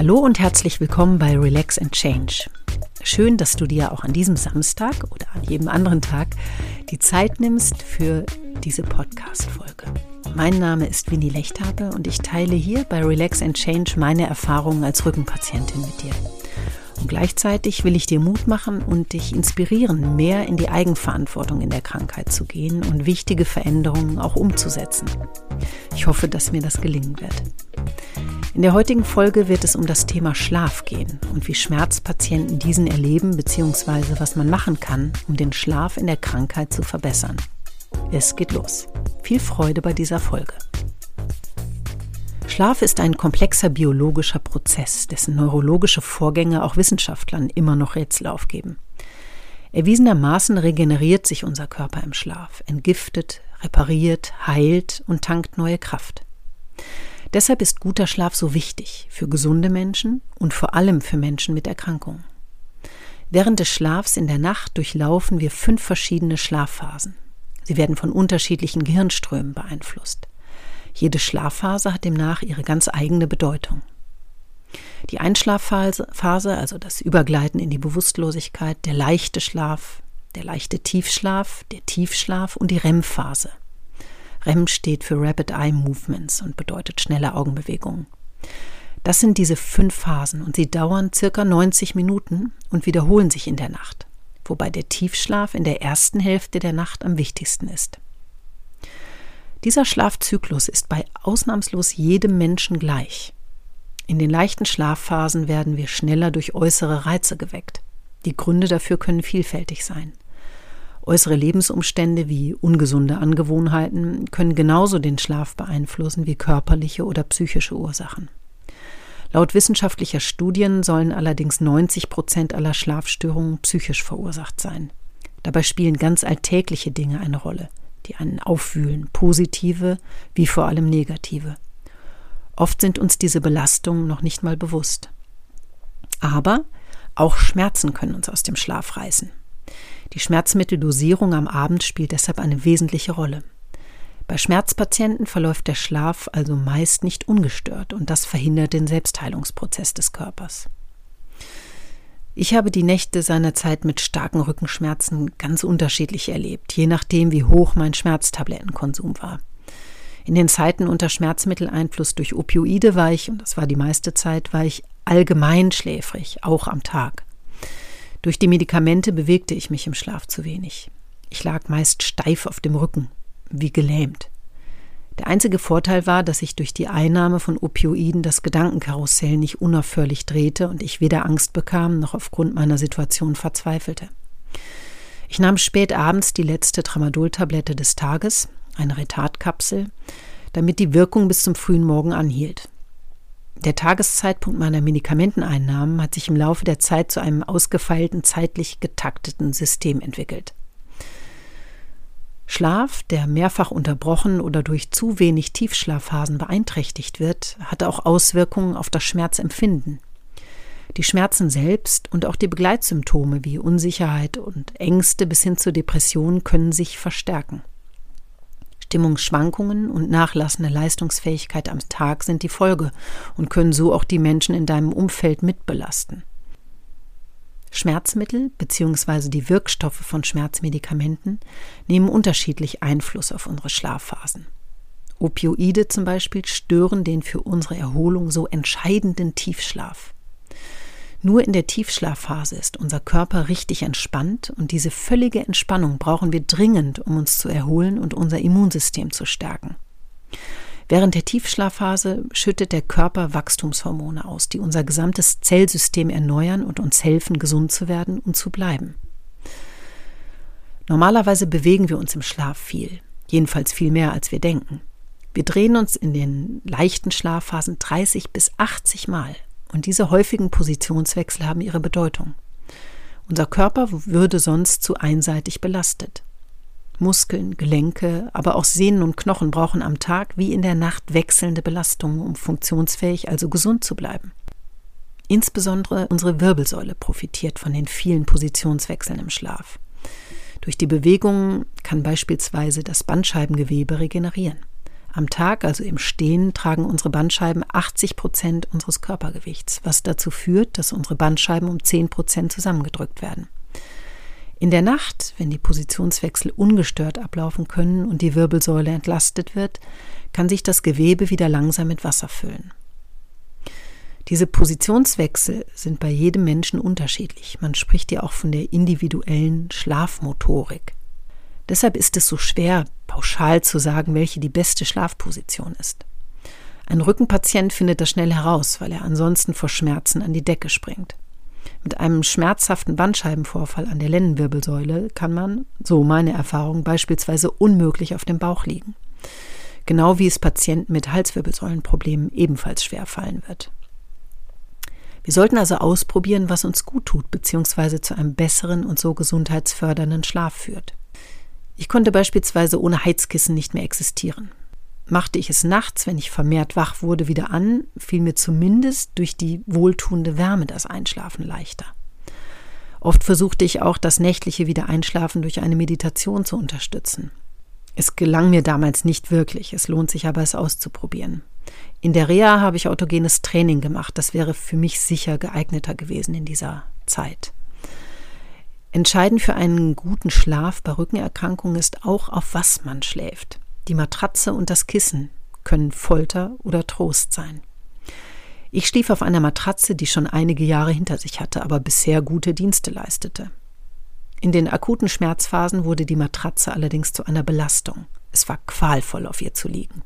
Hallo und herzlich willkommen bei Relax and Change. Schön, dass du dir auch an diesem Samstag oder an jedem anderen Tag die Zeit nimmst für diese Podcast-Folge. Mein Name ist Winnie Lechthabe und ich teile hier bei Relax and Change meine Erfahrungen als Rückenpatientin mit dir. Und gleichzeitig will ich dir Mut machen und dich inspirieren, mehr in die Eigenverantwortung in der Krankheit zu gehen und wichtige Veränderungen auch umzusetzen. Ich hoffe, dass mir das gelingen wird. In der heutigen Folge wird es um das Thema Schlaf gehen und wie Schmerzpatienten diesen erleben bzw. was man machen kann, um den Schlaf in der Krankheit zu verbessern. Es geht los. Viel Freude bei dieser Folge. Schlaf ist ein komplexer biologischer Prozess, dessen neurologische Vorgänge auch Wissenschaftlern immer noch Rätsel aufgeben. Erwiesenermaßen regeneriert sich unser Körper im Schlaf, entgiftet, repariert, heilt und tankt neue Kraft. Deshalb ist guter Schlaf so wichtig für gesunde Menschen und vor allem für Menschen mit Erkrankungen. Während des Schlafs in der Nacht durchlaufen wir fünf verschiedene Schlafphasen. Sie werden von unterschiedlichen Gehirnströmen beeinflusst. Jede Schlafphase hat demnach ihre ganz eigene Bedeutung. Die Einschlafphase, also das Übergleiten in die Bewusstlosigkeit, der leichte Schlaf, der leichte Tiefschlaf, der Tiefschlaf und die REM-Phase. REM steht für Rapid Eye Movements und bedeutet schnelle Augenbewegungen. Das sind diese fünf Phasen und sie dauern circa 90 Minuten und wiederholen sich in der Nacht, wobei der Tiefschlaf in der ersten Hälfte der Nacht am wichtigsten ist. Dieser Schlafzyklus ist bei ausnahmslos jedem Menschen gleich. In den leichten Schlafphasen werden wir schneller durch äußere Reize geweckt. Die Gründe dafür können vielfältig sein. Äußere Lebensumstände wie ungesunde Angewohnheiten können genauso den Schlaf beeinflussen wie körperliche oder psychische Ursachen. Laut wissenschaftlicher Studien sollen allerdings 90 Prozent aller Schlafstörungen psychisch verursacht sein. Dabei spielen ganz alltägliche Dinge eine Rolle die einen aufwühlen, positive wie vor allem negative. Oft sind uns diese Belastungen noch nicht mal bewusst. Aber auch Schmerzen können uns aus dem Schlaf reißen. Die Schmerzmitteldosierung am Abend spielt deshalb eine wesentliche Rolle. Bei Schmerzpatienten verläuft der Schlaf also meist nicht ungestört und das verhindert den Selbstheilungsprozess des Körpers. Ich habe die Nächte seinerzeit mit starken Rückenschmerzen ganz unterschiedlich erlebt, je nachdem, wie hoch mein Schmerztablettenkonsum war. In den Zeiten unter Schmerzmitteleinfluss durch Opioide war ich, und das war die meiste Zeit, war ich allgemein schläfrig, auch am Tag. Durch die Medikamente bewegte ich mich im Schlaf zu wenig. Ich lag meist steif auf dem Rücken, wie gelähmt. Der einzige Vorteil war, dass sich durch die Einnahme von Opioiden das Gedankenkarussell nicht unaufhörlich drehte und ich weder Angst bekam noch aufgrund meiner Situation verzweifelte. Ich nahm spät abends die letzte Tramadol-Tablette des Tages, eine Retardkapsel, damit die Wirkung bis zum frühen Morgen anhielt. Der Tageszeitpunkt meiner Medikamenteneinnahmen hat sich im Laufe der Zeit zu einem ausgefeilten, zeitlich getakteten System entwickelt. Schlaf, der mehrfach unterbrochen oder durch zu wenig Tiefschlafphasen beeinträchtigt wird, hat auch Auswirkungen auf das Schmerzempfinden. Die Schmerzen selbst und auch die Begleitsymptome wie Unsicherheit und Ängste bis hin zur Depression können sich verstärken. Stimmungsschwankungen und nachlassende Leistungsfähigkeit am Tag sind die Folge und können so auch die Menschen in deinem Umfeld mitbelasten. Schmerzmittel bzw. die Wirkstoffe von Schmerzmedikamenten nehmen unterschiedlich Einfluss auf unsere Schlafphasen. Opioide zum Beispiel stören den für unsere Erholung so entscheidenden Tiefschlaf. Nur in der Tiefschlafphase ist unser Körper richtig entspannt und diese völlige Entspannung brauchen wir dringend, um uns zu erholen und unser Immunsystem zu stärken. Während der Tiefschlafphase schüttet der Körper Wachstumshormone aus, die unser gesamtes Zellsystem erneuern und uns helfen, gesund zu werden und zu bleiben. Normalerweise bewegen wir uns im Schlaf viel, jedenfalls viel mehr, als wir denken. Wir drehen uns in den leichten Schlafphasen 30 bis 80 Mal und diese häufigen Positionswechsel haben ihre Bedeutung. Unser Körper würde sonst zu einseitig belastet. Muskeln, Gelenke, aber auch Sehnen und Knochen brauchen am Tag wie in der Nacht wechselnde Belastungen, um funktionsfähig, also gesund zu bleiben. Insbesondere unsere Wirbelsäule profitiert von den vielen Positionswechseln im Schlaf. Durch die Bewegungen kann beispielsweise das Bandscheibengewebe regenerieren. Am Tag, also im Stehen, tragen unsere Bandscheiben 80 Prozent unseres Körpergewichts, was dazu führt, dass unsere Bandscheiben um 10 Prozent zusammengedrückt werden. In der Nacht, wenn die Positionswechsel ungestört ablaufen können und die Wirbelsäule entlastet wird, kann sich das Gewebe wieder langsam mit Wasser füllen. Diese Positionswechsel sind bei jedem Menschen unterschiedlich. Man spricht ja auch von der individuellen Schlafmotorik. Deshalb ist es so schwer, pauschal zu sagen, welche die beste Schlafposition ist. Ein Rückenpatient findet das schnell heraus, weil er ansonsten vor Schmerzen an die Decke springt. Mit einem schmerzhaften Bandscheibenvorfall an der Lendenwirbelsäule kann man, so meine Erfahrung, beispielsweise unmöglich auf dem Bauch liegen. Genau wie es Patienten mit Halswirbelsäulenproblemen ebenfalls schwer fallen wird. Wir sollten also ausprobieren, was uns gut tut, beziehungsweise zu einem besseren und so gesundheitsfördernden Schlaf führt. Ich konnte beispielsweise ohne Heizkissen nicht mehr existieren. Machte ich es nachts, wenn ich vermehrt wach wurde, wieder an, fiel mir zumindest durch die wohltuende Wärme das Einschlafen leichter. Oft versuchte ich auch, das nächtliche Wiedereinschlafen durch eine Meditation zu unterstützen. Es gelang mir damals nicht wirklich, es lohnt sich aber, es auszuprobieren. In der Reha habe ich autogenes Training gemacht, das wäre für mich sicher geeigneter gewesen in dieser Zeit. Entscheidend für einen guten Schlaf bei Rückenerkrankungen ist auch, auf was man schläft. Die Matratze und das Kissen können Folter oder Trost sein. Ich schlief auf einer Matratze, die schon einige Jahre hinter sich hatte, aber bisher gute Dienste leistete. In den akuten Schmerzphasen wurde die Matratze allerdings zu einer Belastung. Es war qualvoll, auf ihr zu liegen.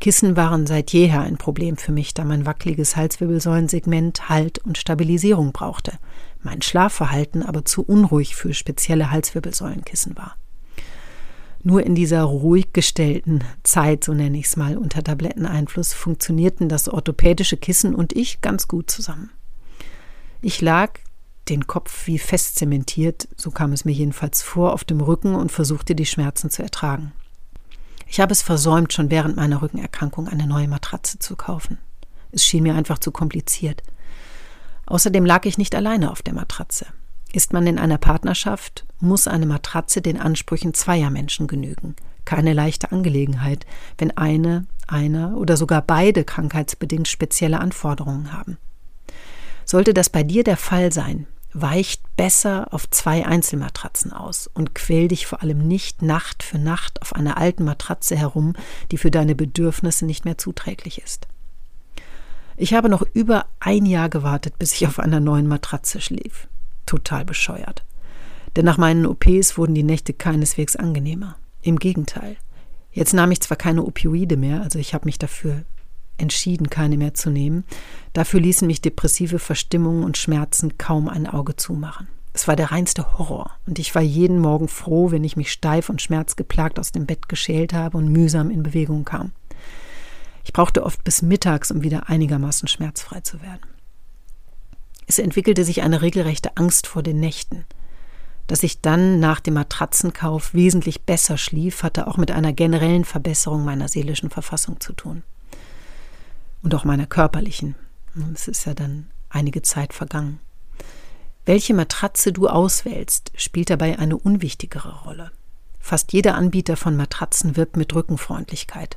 Kissen waren seit jeher ein Problem für mich, da mein wackeliges Halswirbelsäulensegment Halt und Stabilisierung brauchte, mein Schlafverhalten aber zu unruhig für spezielle Halswirbelsäulenkissen war. Nur in dieser ruhig gestellten Zeit, so nenne ich es mal, unter Tabletteneinfluss, funktionierten das orthopädische Kissen und ich ganz gut zusammen. Ich lag, den Kopf wie fest zementiert, so kam es mir jedenfalls vor, auf dem Rücken und versuchte die Schmerzen zu ertragen. Ich habe es versäumt, schon während meiner Rückenerkrankung eine neue Matratze zu kaufen. Es schien mir einfach zu kompliziert. Außerdem lag ich nicht alleine auf der Matratze. Ist man in einer Partnerschaft, muss eine Matratze den Ansprüchen zweier Menschen genügen. Keine leichte Angelegenheit, wenn eine, einer oder sogar beide krankheitsbedingt spezielle Anforderungen haben. Sollte das bei dir der Fall sein, weicht besser auf zwei Einzelmatratzen aus und quäl dich vor allem nicht Nacht für Nacht auf einer alten Matratze herum, die für deine Bedürfnisse nicht mehr zuträglich ist. Ich habe noch über ein Jahr gewartet, bis ich auf einer neuen Matratze schlief. Total bescheuert. Denn nach meinen OPs wurden die Nächte keineswegs angenehmer. Im Gegenteil. Jetzt nahm ich zwar keine Opioide mehr, also ich habe mich dafür entschieden, keine mehr zu nehmen. Dafür ließen mich depressive Verstimmungen und Schmerzen kaum ein Auge zumachen. Es war der reinste Horror, und ich war jeden Morgen froh, wenn ich mich steif und schmerzgeplagt aus dem Bett geschält habe und mühsam in Bewegung kam. Ich brauchte oft bis mittags, um wieder einigermaßen schmerzfrei zu werden. Es entwickelte sich eine regelrechte Angst vor den Nächten. Dass ich dann nach dem Matratzenkauf wesentlich besser schlief, hatte auch mit einer generellen Verbesserung meiner seelischen Verfassung zu tun und auch meiner körperlichen. Es ist ja dann einige Zeit vergangen. Welche Matratze du auswählst, spielt dabei eine unwichtigere Rolle. Fast jeder Anbieter von Matratzen wirbt mit Rückenfreundlichkeit.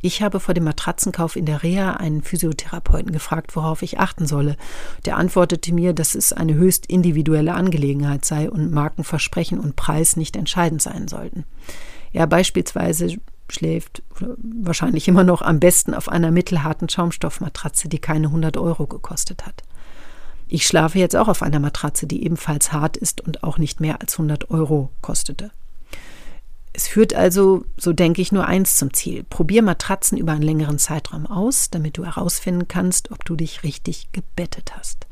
Ich habe vor dem Matratzenkauf in der Reha einen Physiotherapeuten gefragt, worauf ich achten solle. Der antwortete mir, dass es eine höchst individuelle Angelegenheit sei und Markenversprechen und Preis nicht entscheidend sein sollten. Er beispielsweise schläft wahrscheinlich immer noch am besten auf einer mittelharten Schaumstoffmatratze, die keine 100 Euro gekostet hat. Ich schlafe jetzt auch auf einer Matratze, die ebenfalls hart ist und auch nicht mehr als 100 Euro kostete. Es führt also, so denke ich, nur eins zum Ziel. Probier Matratzen über einen längeren Zeitraum aus, damit du herausfinden kannst, ob du dich richtig gebettet hast.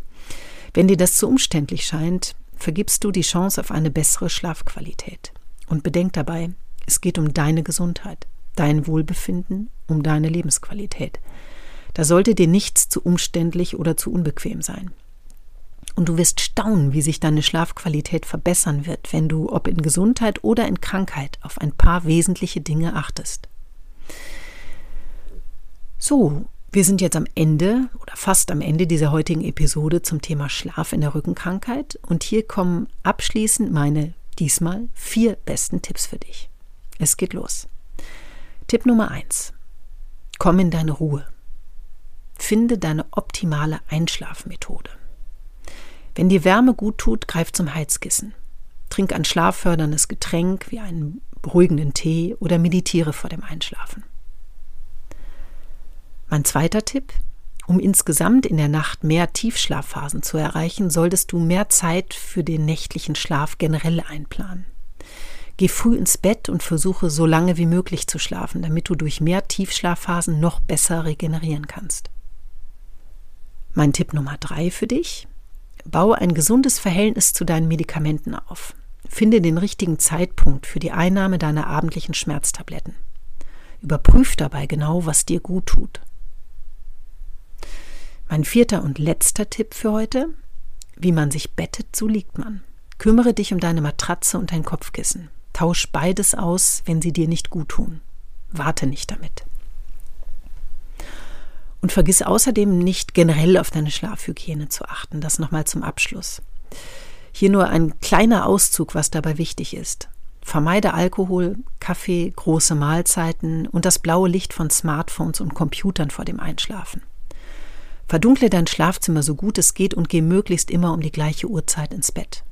Wenn dir das zu umständlich scheint, vergibst du die Chance auf eine bessere Schlafqualität. Und bedenk dabei, es geht um deine Gesundheit, dein Wohlbefinden, um deine Lebensqualität. Da sollte dir nichts zu umständlich oder zu unbequem sein. Und du wirst staunen, wie sich deine Schlafqualität verbessern wird, wenn du, ob in Gesundheit oder in Krankheit, auf ein paar wesentliche Dinge achtest. So, wir sind jetzt am Ende oder fast am Ende dieser heutigen Episode zum Thema Schlaf in der Rückenkrankheit und hier kommen abschließend meine diesmal vier besten Tipps für dich. Es geht los. Tipp Nummer 1. Komm in deine Ruhe. Finde deine optimale Einschlafmethode. Wenn dir Wärme gut tut, greif zum Heizkissen. Trink ein schlafförderndes Getränk wie einen beruhigenden Tee oder meditiere vor dem Einschlafen. Mein zweiter Tipp, um insgesamt in der Nacht mehr Tiefschlafphasen zu erreichen, solltest du mehr Zeit für den nächtlichen Schlaf generell einplanen. Geh früh ins Bett und versuche so lange wie möglich zu schlafen, damit du durch mehr Tiefschlafphasen noch besser regenerieren kannst. Mein Tipp Nummer drei für dich. Baue ein gesundes Verhältnis zu deinen Medikamenten auf. Finde den richtigen Zeitpunkt für die Einnahme deiner abendlichen Schmerztabletten. Überprüf dabei genau, was dir gut tut. Mein vierter und letzter Tipp für heute. Wie man sich bettet, so liegt man. Kümmere dich um deine Matratze und dein Kopfkissen. Tausch beides aus, wenn sie dir nicht gut tun. Warte nicht damit. Und vergiss außerdem nicht generell auf deine Schlafhygiene zu achten. Das nochmal zum Abschluss. Hier nur ein kleiner Auszug, was dabei wichtig ist. Vermeide Alkohol, Kaffee, große Mahlzeiten und das blaue Licht von Smartphones und Computern vor dem Einschlafen. Verdunkle dein Schlafzimmer so gut es geht und geh möglichst immer um die gleiche Uhrzeit ins Bett.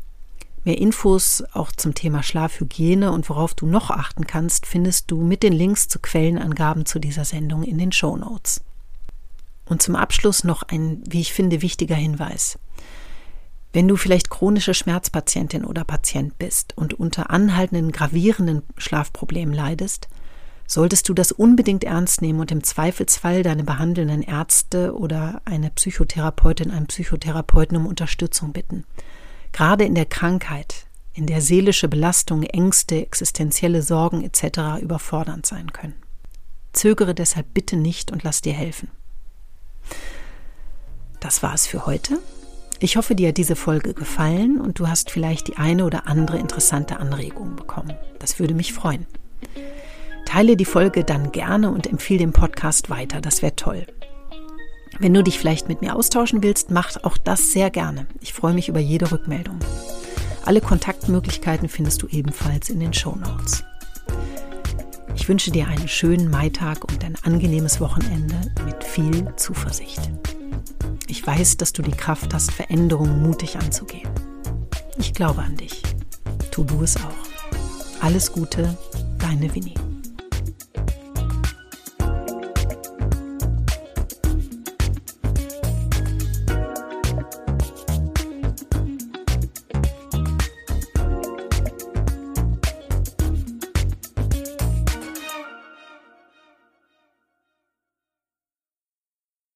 Mehr Infos auch zum Thema Schlafhygiene und worauf du noch achten kannst, findest du mit den Links zu Quellenangaben zu dieser Sendung in den Show Notes. Und zum Abschluss noch ein, wie ich finde, wichtiger Hinweis. Wenn du vielleicht chronische Schmerzpatientin oder Patient bist und unter anhaltenden, gravierenden Schlafproblemen leidest, solltest du das unbedingt ernst nehmen und im Zweifelsfall deine behandelnden Ärzte oder eine Psychotherapeutin, einen Psychotherapeuten um Unterstützung bitten. Gerade in der Krankheit, in der seelische Belastung, Ängste, existenzielle Sorgen etc. überfordernd sein können. Zögere deshalb bitte nicht und lass dir helfen. Das war es für heute. Ich hoffe, dir hat diese Folge gefallen und du hast vielleicht die eine oder andere interessante Anregung bekommen. Das würde mich freuen. Teile die Folge dann gerne und empfehle den Podcast weiter. Das wäre toll. Wenn du dich vielleicht mit mir austauschen willst, mach auch das sehr gerne. Ich freue mich über jede Rückmeldung. Alle Kontaktmöglichkeiten findest du ebenfalls in den Show Notes. Ich wünsche dir einen schönen Maitag und ein angenehmes Wochenende mit viel Zuversicht. Ich weiß, dass du die Kraft hast, Veränderungen mutig anzugehen. Ich glaube an dich. Tu du es auch. Alles Gute, deine Winnie.